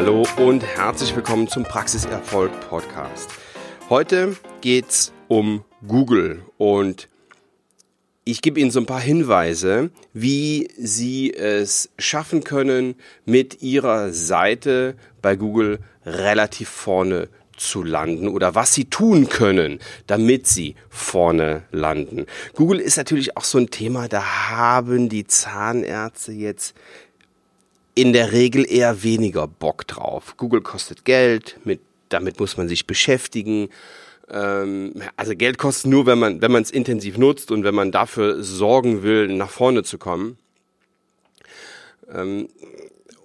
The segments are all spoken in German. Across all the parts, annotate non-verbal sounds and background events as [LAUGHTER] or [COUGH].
Hallo und herzlich willkommen zum Praxiserfolg Podcast. Heute geht's um Google und ich gebe Ihnen so ein paar Hinweise, wie Sie es schaffen können, mit Ihrer Seite bei Google relativ vorne zu landen oder was Sie tun können, damit Sie vorne landen. Google ist natürlich auch so ein Thema, da haben die Zahnärzte jetzt in der Regel eher weniger Bock drauf. Google kostet Geld, mit, damit muss man sich beschäftigen. Ähm, also Geld kostet nur, wenn man wenn man es intensiv nutzt und wenn man dafür sorgen will, nach vorne zu kommen. Ähm,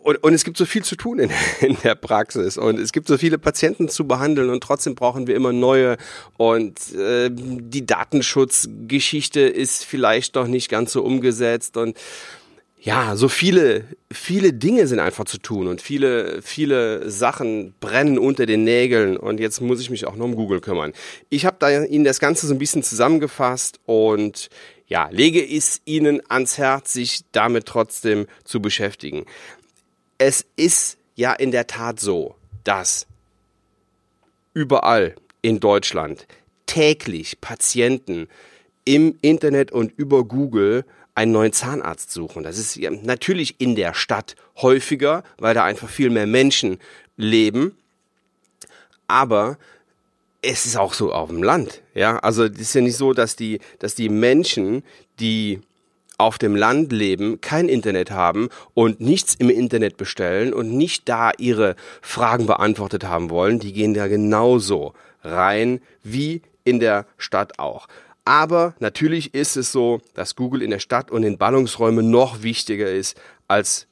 und, und es gibt so viel zu tun in, [LAUGHS] in der Praxis und es gibt so viele Patienten zu behandeln und trotzdem brauchen wir immer neue und äh, die Datenschutzgeschichte ist vielleicht noch nicht ganz so umgesetzt und ja, so viele, viele Dinge sind einfach zu tun und viele, viele Sachen brennen unter den Nägeln und jetzt muss ich mich auch noch um Google kümmern. Ich habe da Ihnen das Ganze so ein bisschen zusammengefasst und ja, lege es Ihnen ans Herz, sich damit trotzdem zu beschäftigen. Es ist ja in der Tat so, dass überall in Deutschland täglich Patienten im Internet und über Google einen neuen Zahnarzt suchen. Das ist natürlich in der Stadt häufiger, weil da einfach viel mehr Menschen leben. Aber es ist auch so auf dem Land. Ja, also es ist ja nicht so, dass die, dass die Menschen, die auf dem Land leben, kein Internet haben und nichts im Internet bestellen und nicht da ihre Fragen beantwortet haben wollen, die gehen da genauso rein wie in der Stadt auch. Aber natürlich ist es so, dass Google in der Stadt und in Ballungsräumen noch wichtiger ist als,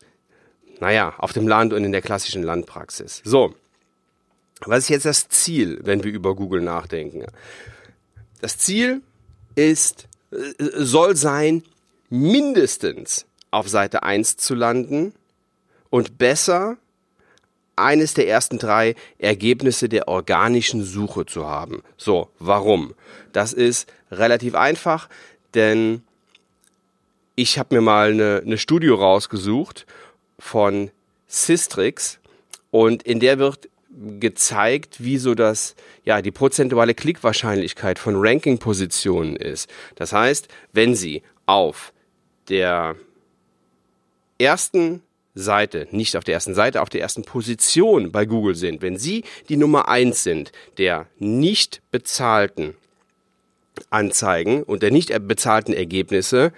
naja, auf dem Land und in der klassischen Landpraxis. So. Was ist jetzt das Ziel, wenn wir über Google nachdenken? Das Ziel ist, äh, soll sein, mindestens auf Seite 1 zu landen und besser eines der ersten drei Ergebnisse der organischen Suche zu haben. So, warum? Das ist relativ einfach, denn ich habe mir mal eine, eine Studie rausgesucht von Systrix und in der wird gezeigt, wie so das, ja, die prozentuale Klickwahrscheinlichkeit von Ranking-Positionen ist. Das heißt, wenn Sie auf der ersten Seite, nicht auf der ersten Seite, auf der ersten Position bei Google sind, wenn Sie die Nummer eins sind der nicht bezahlten Anzeigen und der nicht bezahlten Ergebnisse,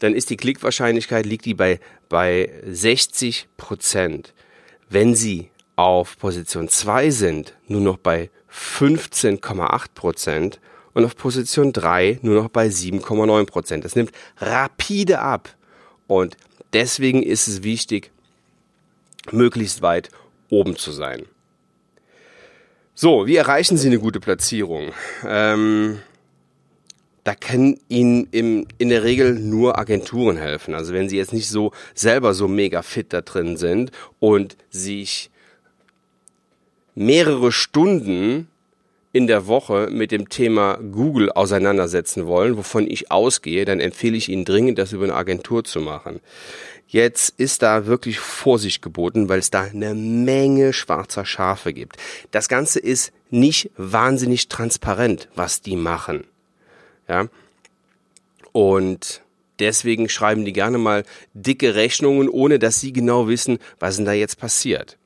dann ist die Klickwahrscheinlichkeit, liegt die bei, bei 60 Prozent. Wenn Sie auf Position 2 sind, nur noch bei 15,8 Prozent und auf Position 3 nur noch bei 7,9 Prozent. Das nimmt rapide ab. Und deswegen ist es wichtig, möglichst weit oben zu sein. So, wie erreichen Sie eine gute Platzierung? Ähm, da können Ihnen im, in der Regel nur Agenturen helfen. Also wenn Sie jetzt nicht so selber so mega fit da drin sind und sich mehrere Stunden in der Woche mit dem Thema Google auseinandersetzen wollen, wovon ich ausgehe, dann empfehle ich Ihnen dringend, das über eine Agentur zu machen. Jetzt ist da wirklich Vorsicht geboten, weil es da eine Menge schwarzer Schafe gibt. Das Ganze ist nicht wahnsinnig transparent, was die machen. Ja. Und deswegen schreiben die gerne mal dicke Rechnungen, ohne dass sie genau wissen, was denn da jetzt passiert.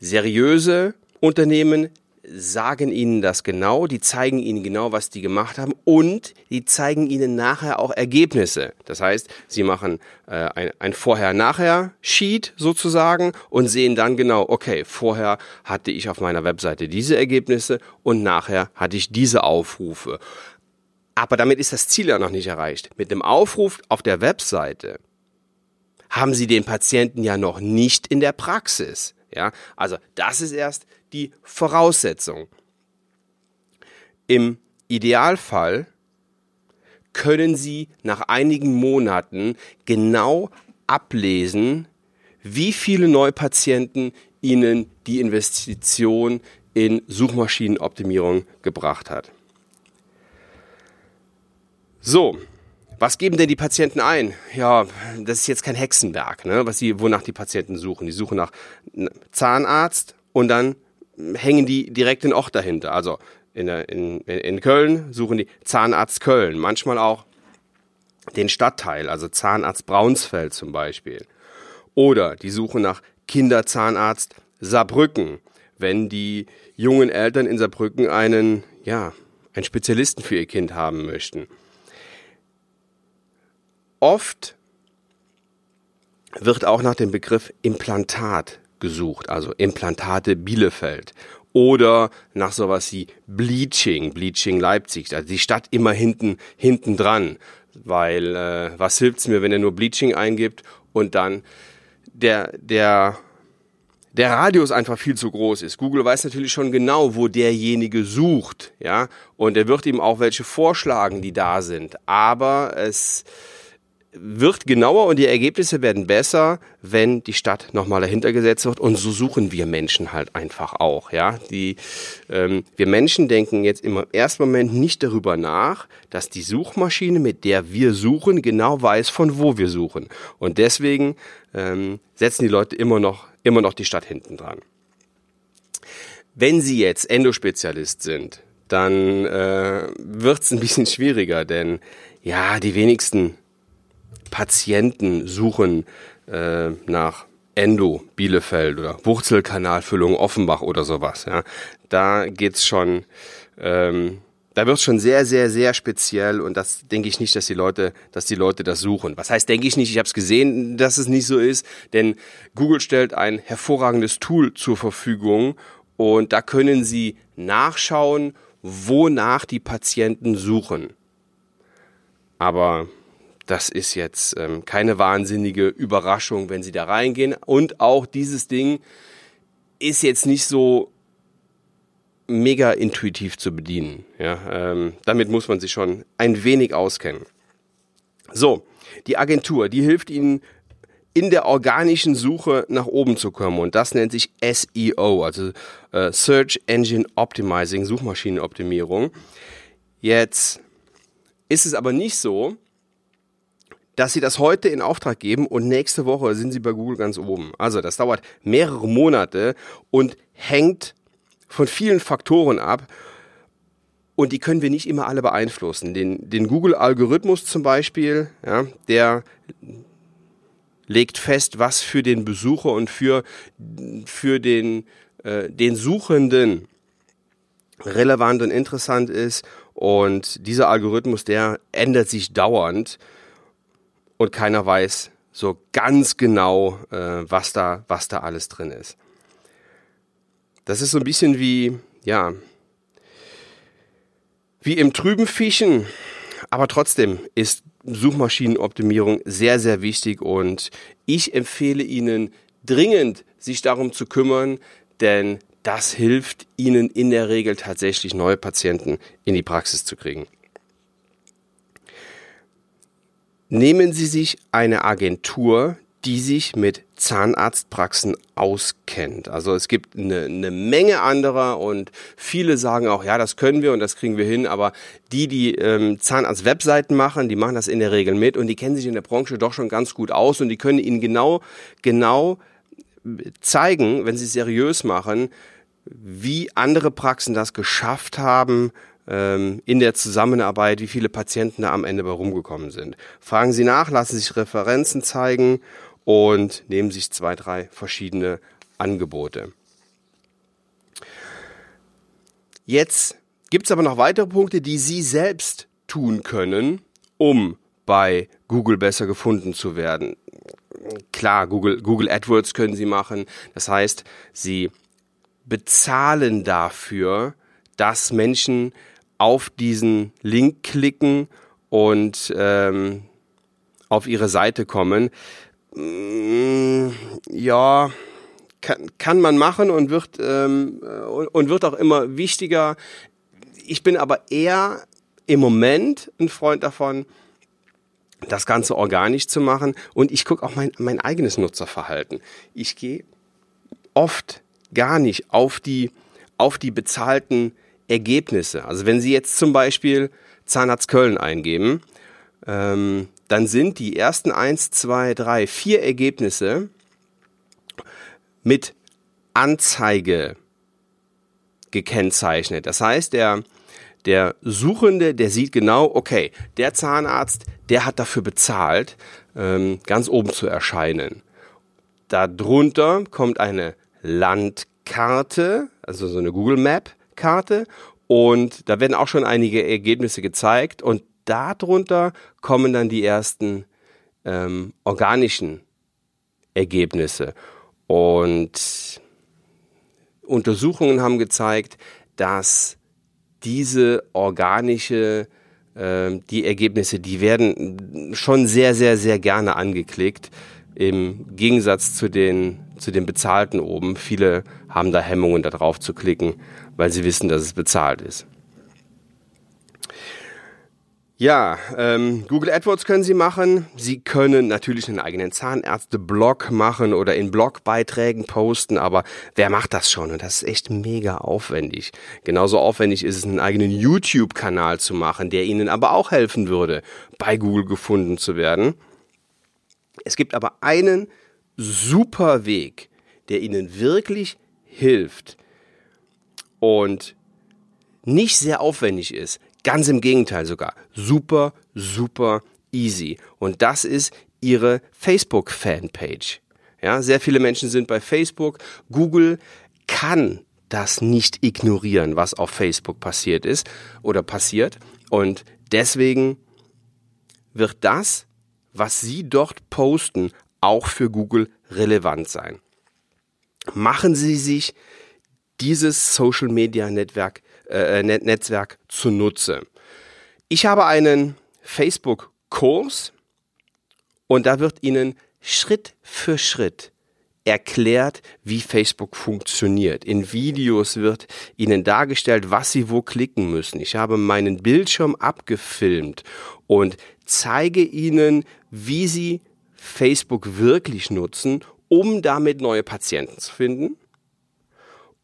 Seriöse Unternehmen sagen ihnen das genau, die zeigen ihnen genau, was die gemacht haben und die zeigen ihnen nachher auch Ergebnisse. Das heißt, sie machen äh, ein, ein Vorher-Nachher-Sheet sozusagen und sehen dann genau, okay, vorher hatte ich auf meiner Webseite diese Ergebnisse und nachher hatte ich diese Aufrufe. Aber damit ist das Ziel ja noch nicht erreicht. Mit dem Aufruf auf der Webseite haben Sie den Patienten ja noch nicht in der Praxis. Ja, also das ist erst die Voraussetzung. Im Idealfall können Sie nach einigen Monaten genau ablesen, wie viele Neupatienten Ihnen die Investition in Suchmaschinenoptimierung gebracht hat. So, Was geben denn die Patienten ein? Ja, das ist jetzt kein Hexenwerk, ne, was sie, wonach die Patienten suchen. Die suchen nach Zahnarzt und dann hängen die direkt den Ort dahinter. Also in, in, in Köln suchen die Zahnarzt Köln, manchmal auch den Stadtteil, also Zahnarzt Braunsfeld zum Beispiel. Oder die Suche nach Kinderzahnarzt Saarbrücken, wenn die jungen Eltern in Saarbrücken einen, ja, einen Spezialisten für ihr Kind haben möchten. Oft wird auch nach dem Begriff Implantat gesucht, also Implantate Bielefeld oder nach sowas wie Bleaching, Bleaching Leipzig, also die Stadt immer hinten hinten dran, weil äh, was hilft's mir, wenn er nur Bleaching eingibt und dann der der der Radius einfach viel zu groß ist. Google weiß natürlich schon genau, wo derjenige sucht, ja, und er wird ihm auch welche vorschlagen, die da sind, aber es wird genauer und die Ergebnisse werden besser, wenn die Stadt nochmal dahinter gesetzt wird. Und so suchen wir Menschen halt einfach auch. Ja, die ähm, wir Menschen denken jetzt im ersten Moment nicht darüber nach, dass die Suchmaschine, mit der wir suchen, genau weiß, von wo wir suchen. Und deswegen ähm, setzen die Leute immer noch immer noch die Stadt hinten dran. Wenn Sie jetzt Endospezialist sind, dann äh, wird es ein bisschen schwieriger, denn ja, die wenigsten Patienten suchen äh, nach Endo Bielefeld oder Wurzelkanalfüllung Offenbach oder sowas. Ja, da geht's schon, ähm, da wird's schon sehr, sehr, sehr speziell und das denke ich nicht, dass die Leute, dass die Leute das suchen. Was heißt, denke ich nicht? Ich habe es gesehen, dass es nicht so ist, denn Google stellt ein hervorragendes Tool zur Verfügung und da können Sie nachschauen, wonach die Patienten suchen. Aber das ist jetzt ähm, keine wahnsinnige Überraschung, wenn Sie da reingehen. Und auch dieses Ding ist jetzt nicht so mega intuitiv zu bedienen. Ja, ähm, damit muss man sich schon ein wenig auskennen. So, die Agentur, die hilft Ihnen in der organischen Suche nach oben zu kommen und das nennt sich SEO, also äh, Search Engine Optimizing, Suchmaschinenoptimierung. Jetzt ist es aber nicht so, dass sie das heute in Auftrag geben und nächste Woche sind sie bei Google ganz oben. Also das dauert mehrere Monate und hängt von vielen Faktoren ab. Und die können wir nicht immer alle beeinflussen. Den, den Google-Algorithmus zum Beispiel, ja, der legt fest, was für den Besucher und für, für den, äh, den Suchenden relevant und interessant ist. Und dieser Algorithmus, der ändert sich dauernd und keiner weiß so ganz genau, äh, was da, was da alles drin ist. Das ist so ein bisschen wie, ja, wie im trüben Fischen, aber trotzdem ist Suchmaschinenoptimierung sehr, sehr wichtig und ich empfehle Ihnen dringend, sich darum zu kümmern, denn das hilft Ihnen in der Regel tatsächlich neue Patienten in die Praxis zu kriegen. Nehmen Sie sich eine Agentur, die sich mit Zahnarztpraxen auskennt. Also es gibt eine, eine Menge anderer und viele sagen auch, ja, das können wir und das kriegen wir hin, aber die, die ähm, Zahnarzt-Webseiten machen, die machen das in der Regel mit und die kennen sich in der Branche doch schon ganz gut aus und die können Ihnen genau, genau zeigen, wenn sie seriös machen, wie andere Praxen das geschafft haben, ähm, in der Zusammenarbeit, wie viele Patienten da am Ende bei rumgekommen sind. Fragen Sie nach, lassen sich Referenzen zeigen und nehmen sich zwei, drei verschiedene Angebote. Jetzt gibt es aber noch weitere Punkte, die Sie selbst tun können, um bei Google besser gefunden zu werden. Klar, Google, Google AdWords können Sie machen. Das heißt, Sie bezahlen dafür, dass Menschen auf diesen Link klicken und ähm, auf ihre Seite kommen. Mm, ja, kann, kann man machen und wird, ähm, und wird auch immer wichtiger. Ich bin aber eher im Moment ein Freund davon, das Ganze organisch zu machen. Und ich gucke auch mein, mein eigenes Nutzerverhalten. Ich gehe oft gar nicht auf die, auf die bezahlten Ergebnisse. Also wenn Sie jetzt zum Beispiel Zahnarzt Köln eingeben, ähm, dann sind die ersten eins, zwei, drei, vier Ergebnisse mit Anzeige gekennzeichnet. Das heißt, der, der Suchende, der sieht genau, okay, der Zahnarzt, der hat dafür bezahlt, ähm, ganz oben zu erscheinen. Darunter kommt eine Landkarte, also so eine Google Map Karte und da werden auch schon einige Ergebnisse gezeigt und darunter kommen dann die ersten ähm, organischen Ergebnisse. Und Untersuchungen haben gezeigt, dass diese organische, äh, die Ergebnisse, die werden schon sehr, sehr, sehr gerne angeklickt. Im Gegensatz zu den, zu den bezahlten oben. Viele haben da Hemmungen, da drauf zu klicken, weil sie wissen, dass es bezahlt ist. Ja, ähm, Google AdWords können Sie machen. Sie können natürlich einen eigenen Zahnärzte-Blog machen oder in Blogbeiträgen posten, aber wer macht das schon? Und das ist echt mega aufwendig. Genauso aufwendig ist es, einen eigenen YouTube-Kanal zu machen, der Ihnen aber auch helfen würde, bei Google gefunden zu werden. Es gibt aber einen super Weg, der Ihnen wirklich hilft und nicht sehr aufwendig ist, Ganz im Gegenteil sogar. Super, super easy. Und das ist ihre Facebook-Fanpage. Ja, sehr viele Menschen sind bei Facebook. Google kann das nicht ignorieren, was auf Facebook passiert ist oder passiert. Und deswegen wird das, was Sie dort posten, auch für Google relevant sein. Machen Sie sich dieses Social Media Netzwerk äh, Netzwerk zunutze. Ich habe einen Facebook-Kurs und da wird Ihnen Schritt für Schritt erklärt, wie Facebook funktioniert. In Videos wird Ihnen dargestellt, was Sie wo klicken müssen. Ich habe meinen Bildschirm abgefilmt und zeige Ihnen, wie Sie Facebook wirklich nutzen, um damit neue Patienten zu finden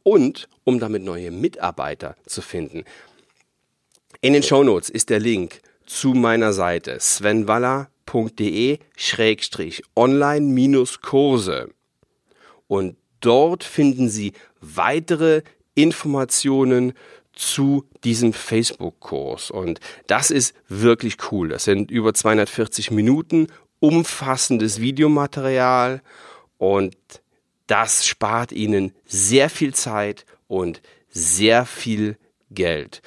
und um damit neue Mitarbeiter zu finden. In den Shownotes ist der Link zu meiner Seite svenwaller.de-online-Kurse und dort finden Sie weitere Informationen zu diesem Facebook-Kurs. Und das ist wirklich cool. Das sind über 240 Minuten umfassendes Videomaterial und das spart Ihnen sehr viel Zeit und sehr viel Geld.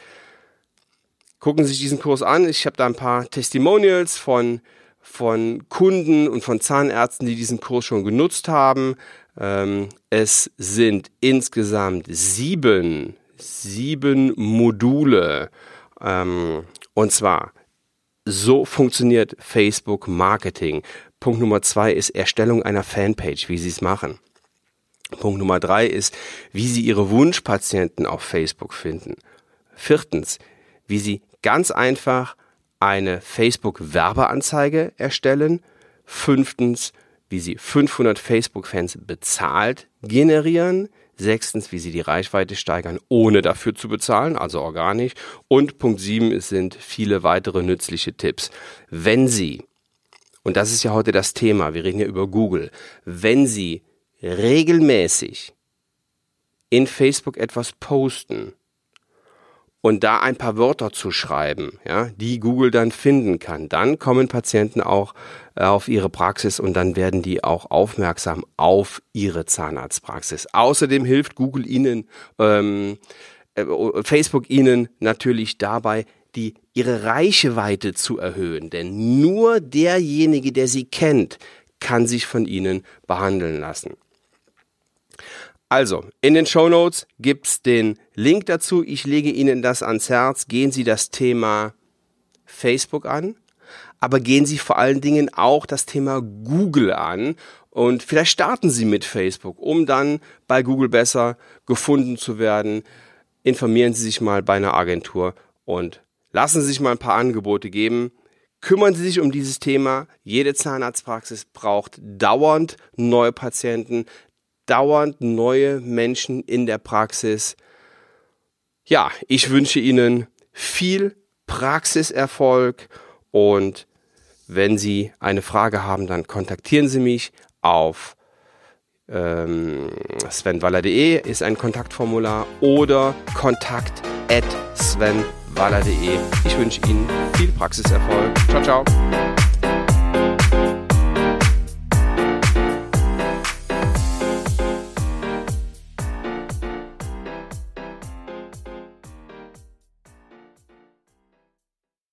Gucken Sie sich diesen Kurs an. Ich habe da ein paar Testimonials von, von Kunden und von Zahnärzten, die diesen Kurs schon genutzt haben. Ähm, es sind insgesamt sieben, sieben Module. Ähm, und zwar, so funktioniert Facebook Marketing. Punkt Nummer zwei ist Erstellung einer Fanpage, wie Sie es machen. Punkt Nummer drei ist, wie Sie Ihre Wunschpatienten auf Facebook finden. Viertens, wie Sie ganz einfach eine Facebook-Werbeanzeige erstellen. Fünftens, wie Sie 500 Facebook-Fans bezahlt generieren. Sechstens, wie Sie die Reichweite steigern, ohne dafür zu bezahlen, also organisch. Und Punkt sieben, es sind viele weitere nützliche Tipps. Wenn Sie, und das ist ja heute das Thema, wir reden ja über Google, wenn Sie regelmäßig in Facebook etwas posten und da ein paar Wörter zu schreiben, ja, die Google dann finden kann, dann kommen Patienten auch äh, auf ihre Praxis und dann werden die auch aufmerksam auf ihre Zahnarztpraxis. Außerdem hilft Google ihnen, ähm, äh, Facebook ihnen natürlich dabei, die ihre Reichweite zu erhöhen, denn nur derjenige, der sie kennt, kann sich von ihnen behandeln lassen. Also, in den Show Notes gibt's den Link dazu. Ich lege Ihnen das ans Herz. Gehen Sie das Thema Facebook an, aber gehen Sie vor allen Dingen auch das Thema Google an und vielleicht starten Sie mit Facebook, um dann bei Google besser gefunden zu werden. Informieren Sie sich mal bei einer Agentur und lassen Sie sich mal ein paar Angebote geben. Kümmern Sie sich um dieses Thema. Jede Zahnarztpraxis braucht dauernd neue Patienten dauernd neue Menschen in der Praxis. Ja, ich wünsche Ihnen viel Praxiserfolg und Wenn Sie eine Frage haben, dann kontaktieren Sie mich auf ähm, svenwaller.de ist ein Kontaktformular oder kontakt at svenwaller.de. Ich wünsche Ihnen viel Praxiserfolg. Ciao, ciao.